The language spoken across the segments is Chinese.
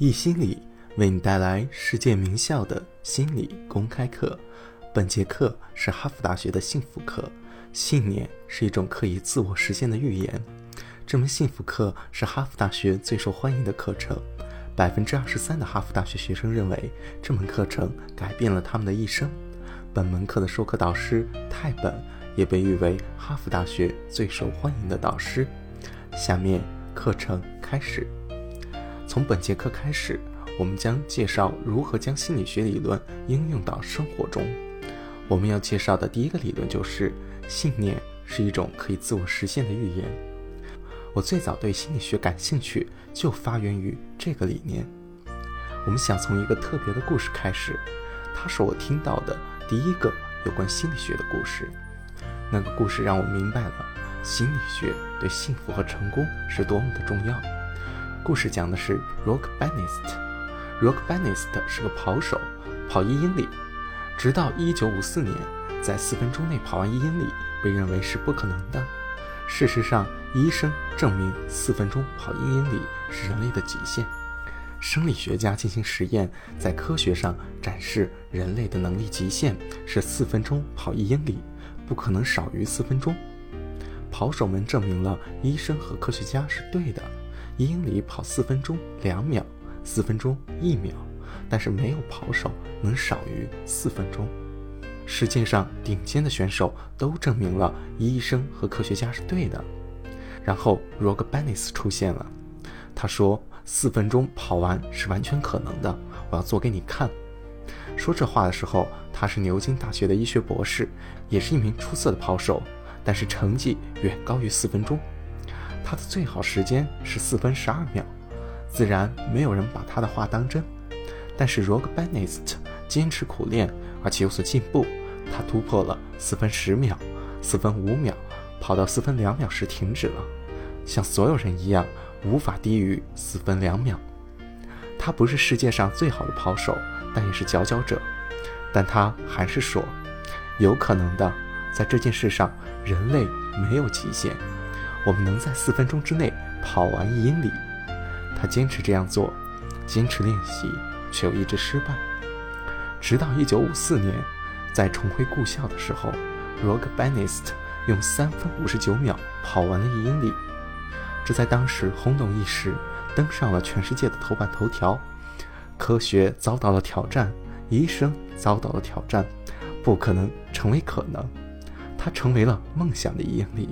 易心理为你带来世界名校的心理公开课。本节课是哈佛大学的幸福课。信念是一种可以自我实现的预言。这门幸福课是哈佛大学最受欢迎的课程。百分之二十三的哈佛大学学生认为这门课程改变了他们的一生。本门课的授课导师泰本也被誉为哈佛大学最受欢迎的导师。下面课程开始。从本节课开始，我们将介绍如何将心理学理论应用到生活中。我们要介绍的第一个理论就是信念是一种可以自我实现的预言。我最早对心理学感兴趣，就发源于这个理念。我们想从一个特别的故事开始，它是我听到的第一个有关心理学的故事。那个故事让我明白了心理学对幸福和成功是多么的重要。故事讲的是 Rock Bannister。Rock Bannister 是个跑手，跑一英里，直到1954年，在四分钟内跑完一英里被认为是不可能的。事实上，医生证明四分钟跑一英里是人类的极限。生理学家进行实验，在科学上展示人类的能力极限是四分钟跑一英里，不可能少于四分钟。跑手们证明了医生和科学家是对的。一英里跑四分钟两秒，四分钟一秒，但是没有跑手能少于四分钟。世界上顶尖的选手都证明了医生和科学家是对的。然后 r o g b a n n i s 出现了，他说四分钟跑完是完全可能的，我要做给你看。说这话的时候，他是牛津大学的医学博士，也是一名出色的跑手，但是成绩远高于四分钟。他的最好时间是四分十二秒，自然没有人把他的话当真。但是 r o g b a n n i s t 坚持苦练，而且有所进步，他突破了四分十秒、四分五秒，跑到四分两秒时停止了。像所有人一样，无法低于四分两秒。他不是世界上最好的跑手，但也是佼佼者。但他还是说，有可能的，在这件事上，人类没有极限。我们能在四分钟之内跑完一英里。他坚持这样做，坚持练习，却又一直失败。直到1954年，在重回故校的时候 r o g b a n n i s t 用三分五十九秒跑完了一英里。这在当时轰动一时，登上了全世界的头版头条。科学遭到了挑战，医生遭到了挑战，不可能成为可能。他成为了梦想的一英里。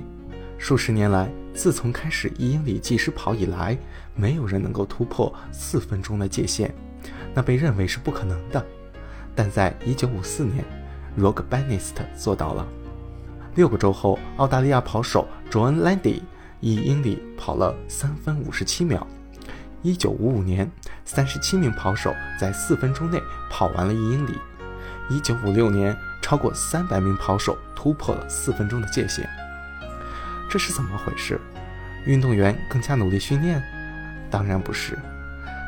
数十年来，自从开始一英里计时跑以来，没有人能够突破四分钟的界限，那被认为是不可能的。但在1954年 r o g b a n n i s t 做到了。六个周后，澳大利亚跑手 John Landy 一英里跑了三分五十七秒。1955年，三十七名跑手在四分钟内跑完了一英里。1956年，超过三百名跑手突破了四分钟的界限。这是怎么回事？运动员更加努力训练？当然不是，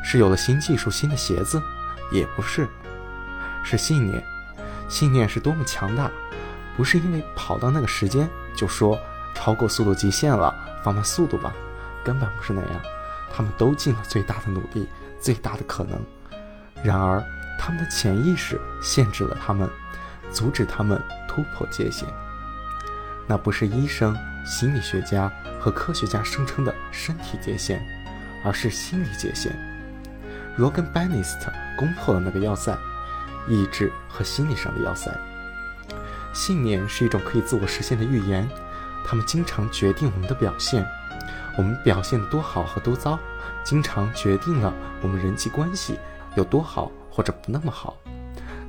是有了新技术、新的鞋子？也不是，是信念。信念是多么强大？不是因为跑到那个时间就说超过速度极限了，放慢速度吧，根本不是那样。他们都尽了最大的努力，最大的可能。然而，他们的潜意识限制了他们，阻止他们突破界限。那不是医生。心理学家和科学家声称的身体界限，而是心理界限。罗根·班尼斯特攻破了那个要塞，意志和心理上的要塞。信念是一种可以自我实现的预言，它们经常决定我们的表现。我们表现的多好和多糟，经常决定了我们人际关系有多好或者不那么好。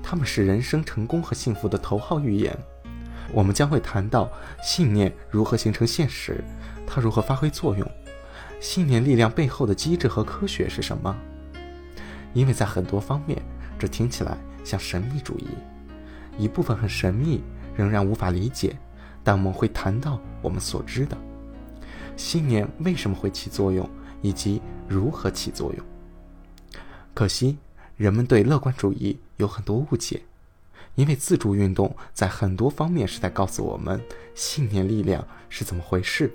它们是人生成功和幸福的头号预言。我们将会谈到信念如何形成现实，它如何发挥作用，信念力量背后的机制和科学是什么？因为在很多方面，这听起来像神秘主义，一部分很神秘，仍然无法理解。但我们会谈到我们所知的信念为什么会起作用，以及如何起作用。可惜，人们对乐观主义有很多误解。因为自助运动在很多方面是在告诉我们信念力量是怎么回事。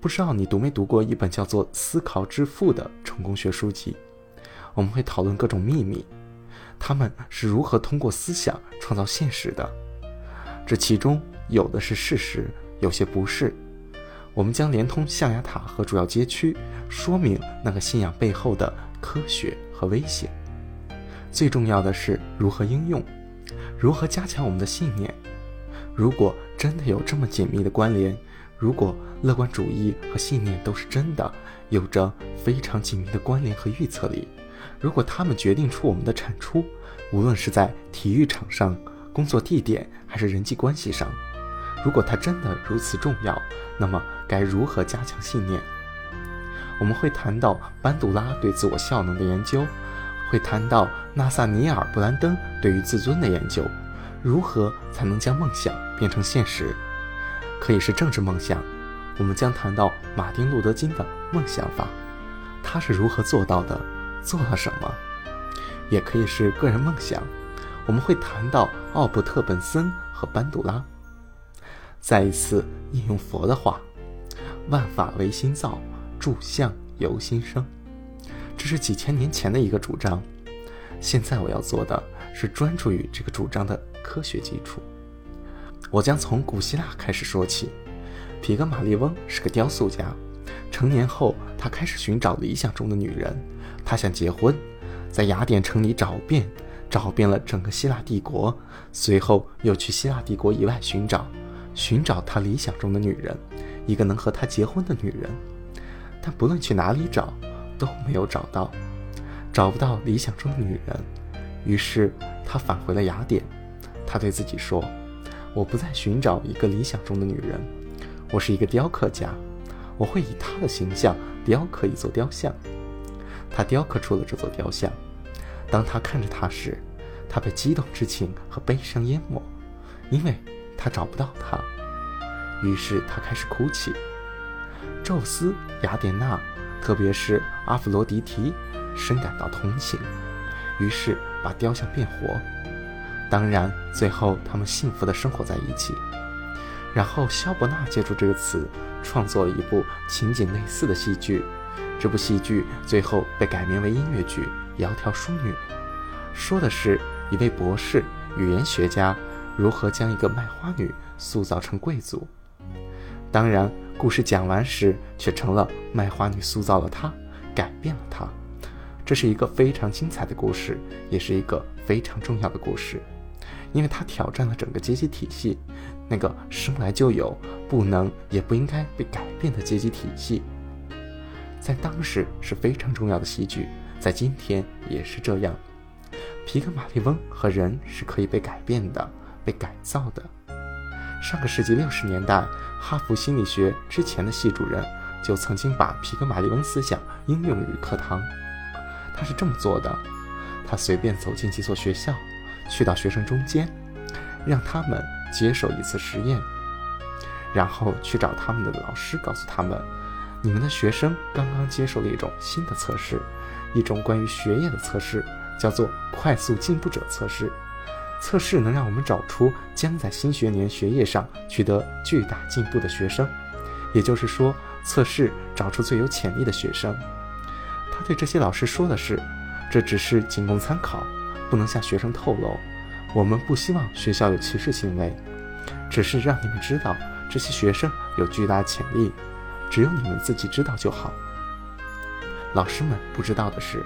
不知道你读没读过一本叫做《思考致富》的成功学书籍？我们会讨论各种秘密，他们是如何通过思想创造现实的。这其中有的是事实，有些不是。我们将连通象牙塔和主要街区，说明那个信仰背后的科学和危险。最重要的是如何应用，如何加强我们的信念。如果真的有这么紧密的关联，如果乐观主义和信念都是真的，有着非常紧密的关联和预测力，如果他们决定出我们的产出，无论是在体育场上、工作地点还是人际关系上，如果它真的如此重要，那么该如何加强信念？我们会谈到班杜拉对自我效能的研究，会谈到纳萨尼尔·布兰登对于自尊的研究。如何才能将梦想变成现实？可以是政治梦想，我们将谈到马丁·路德·金的梦想法，他是如何做到的，做了什么？也可以是个人梦想，我们会谈到奥布特·本森和班杜拉。再一次引用佛的话：“万法唯心造，诸相由心生。”这是几千年前的一个主张。现在我要做的是专注于这个主张的。科学基础，我将从古希腊开始说起。皮格马利翁是个雕塑家，成年后他开始寻找理想中的女人，他想结婚，在雅典城里找遍，找遍了整个希腊帝国，随后又去希腊帝国以外寻找，寻找他理想中的女人，一个能和他结婚的女人。但不论去哪里找，都没有找到，找不到理想中的女人，于是他返回了雅典。他对自己说：“我不再寻找一个理想中的女人，我是一个雕刻家，我会以她的形象雕刻一座雕像。”他雕刻出了这座雕像。当他看着她时，他被激动之情和悲伤淹没，因为他找不到她。于是他开始哭泣。宙斯、雅典娜，特别是阿弗罗狄提，深感到同情，于是把雕像变活。当然，最后他们幸福地生活在一起。然后，肖伯纳借助这个词，创作了一部情景类似的戏剧。这部戏剧最后被改名为音乐剧《窈窕淑女》，说的是一位博士语言学家如何将一个卖花女塑造成贵族。当然，故事讲完时，却成了卖花女塑造了她，改变了她。这是一个非常精彩的故事，也是一个非常重要的故事。因为它挑战了整个阶级体系，那个生来就有、不能也不应该被改变的阶级体系，在当时是非常重要的戏剧，在今天也是这样。皮克马利翁和人是可以被改变的、被改造的。上个世纪六十年代，哈佛心理学之前的系主任就曾经把皮格马利翁思想应用于课堂。他是这么做的：他随便走进几所学校。去到学生中间，让他们接受一次实验，然后去找他们的老师，告诉他们，你们的学生刚刚接受了一种新的测试，一种关于学业的测试，叫做快速进步者测试。测试能让我们找出将在新学年学业上取得巨大进步的学生，也就是说，测试找出最有潜力的学生。他对这些老师说的是，这只是仅供参考。不能向学生透露，我们不希望学校有歧视行为，只是让你们知道这些学生有巨大潜力，只有你们自己知道就好。老师们不知道的是，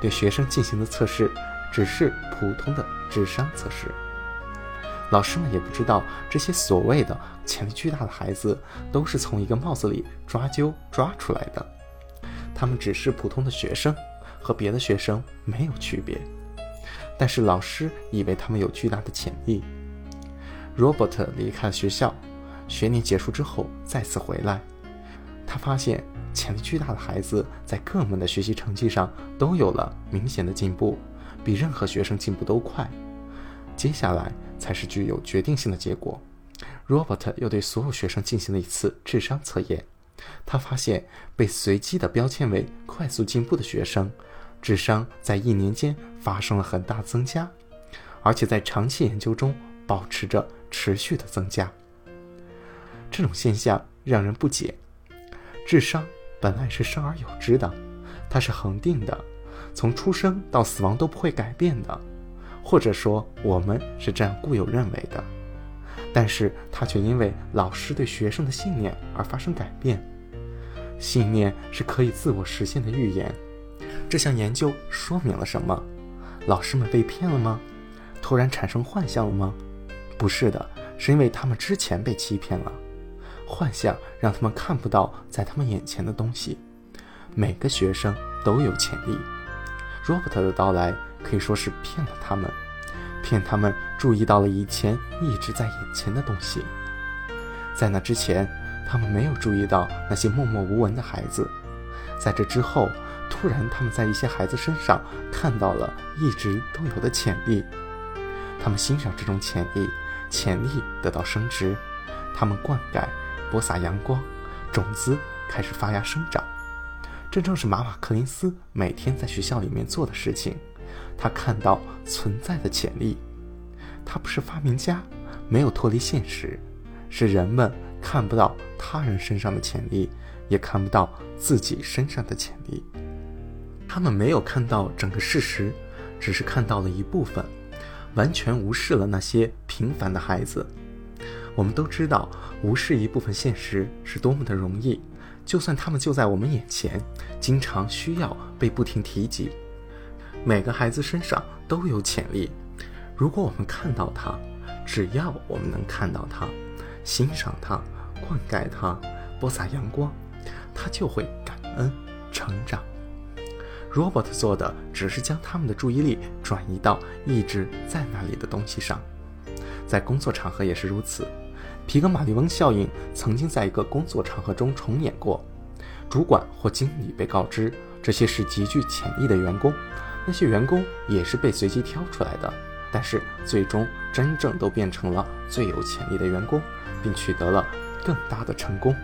对学生进行的测试只是普通的智商测试。老师们也不知道这些所谓的潜力巨大的孩子都是从一个帽子里抓阄抓出来的，他们只是普通的学生，和别的学生没有区别。但是老师以为他们有巨大的潜力。Robert 离开了学校，学年结束之后再次回来，他发现潜力巨大的孩子在各门的学习成绩上都有了明显的进步，比任何学生进步都快。接下来才是具有决定性的结果。Robert 又对所有学生进行了一次智商测验，他发现被随机的标签为快速进步的学生。智商在一年间发生了很大增加，而且在长期研究中保持着持续的增加。这种现象让人不解。智商本来是生而有之的，它是恒定的，从出生到死亡都不会改变的，或者说我们是这样固有认为的。但是它却因为老师对学生的信念而发生改变。信念是可以自我实现的预言。这项研究说明了什么？老师们被骗了吗？突然产生幻象了吗？不是的，是因为他们之前被欺骗了。幻象让他们看不到在他们眼前的东西。每个学生都有潜力。Robert 的到来可以说是骗了他们，骗他们注意到了以前一直在眼前的东西。在那之前，他们没有注意到那些默默无闻的孩子。在这之后，突然他们在一些孩子身上看到了一直都有的潜力。他们欣赏这种潜力，潜力得到升值，他们灌溉。播撒阳光，种子开始发芽生长。这正是马马克林斯每天在学校里面做的事情。他看到存在的潜力。他不是发明家，没有脱离现实。是人们看不到他人身上的潜力，也看不到自己身上的潜力。他们没有看到整个事实，只是看到了一部分，完全无视了那些平凡的孩子。我们都知道，无视一部分现实是多么的容易。就算他们就在我们眼前，经常需要被不停提及。每个孩子身上都有潜力，如果我们看到他，只要我们能看到他，欣赏他，灌溉他，播撒阳光，他就会感恩成长。Robert 做的只是将他们的注意力转移到一直在那里的东西上，在工作场合也是如此。皮格马利翁效应曾经在一个工作场合中重演过。主管或经理被告知这些是极具潜力的员工，那些员工也是被随机挑出来的，但是最终真正都变成了最有潜力的员工，并取得了更大的成功。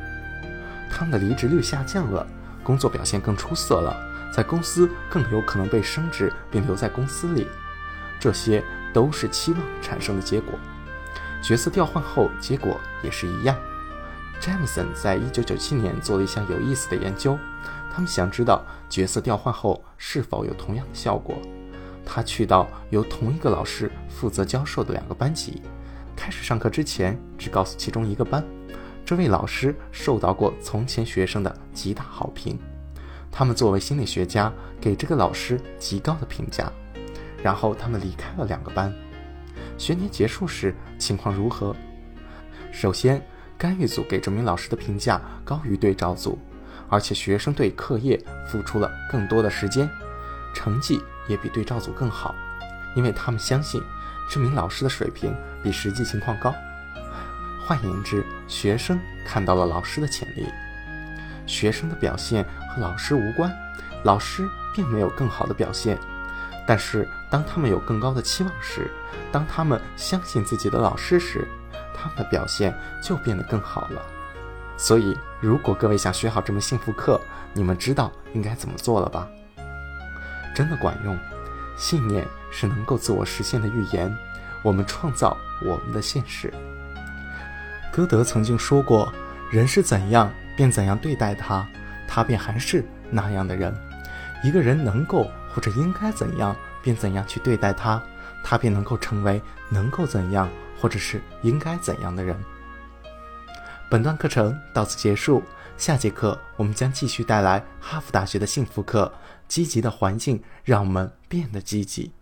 他们的离职率下降了，工作表现更出色了，在公司更有可能被升职并留在公司里。这些都是期望产生的结果。角色调换后，结果也是一样。詹姆森在一九九七年做了一项有意思的研究，他们想知道角色调换后是否有同样的效果。他去到由同一个老师负责教授的两个班级，开始上课之前只告诉其中一个班，这位老师受到过从前学生的极大好评，他们作为心理学家给这个老师极高的评价。然后他们离开了两个班。学年结束时，情况如何？首先，干预组给这名老师的评价高于对照组，而且学生对课业付出了更多的时间，成绩也比对照组更好，因为他们相信这名老师的水平比实际情况高。换言之，学生看到了老师的潜力。学生的表现和老师无关，老师并没有更好的表现。但是，当他们有更高的期望时，当他们相信自己的老师时，他们的表现就变得更好了。所以，如果各位想学好这门幸福课，你们知道应该怎么做了吧？真的管用。信念是能够自我实现的预言。我们创造我们的现实。歌德曾经说过：“人是怎样，便怎样对待他，他便还是那样的人。”一个人能够。或者应该怎样，便怎样去对待他，他便能够成为能够怎样，或者是应该怎样的人。本段课程到此结束，下节课我们将继续带来哈佛大学的幸福课。积极的环境让我们变得积极。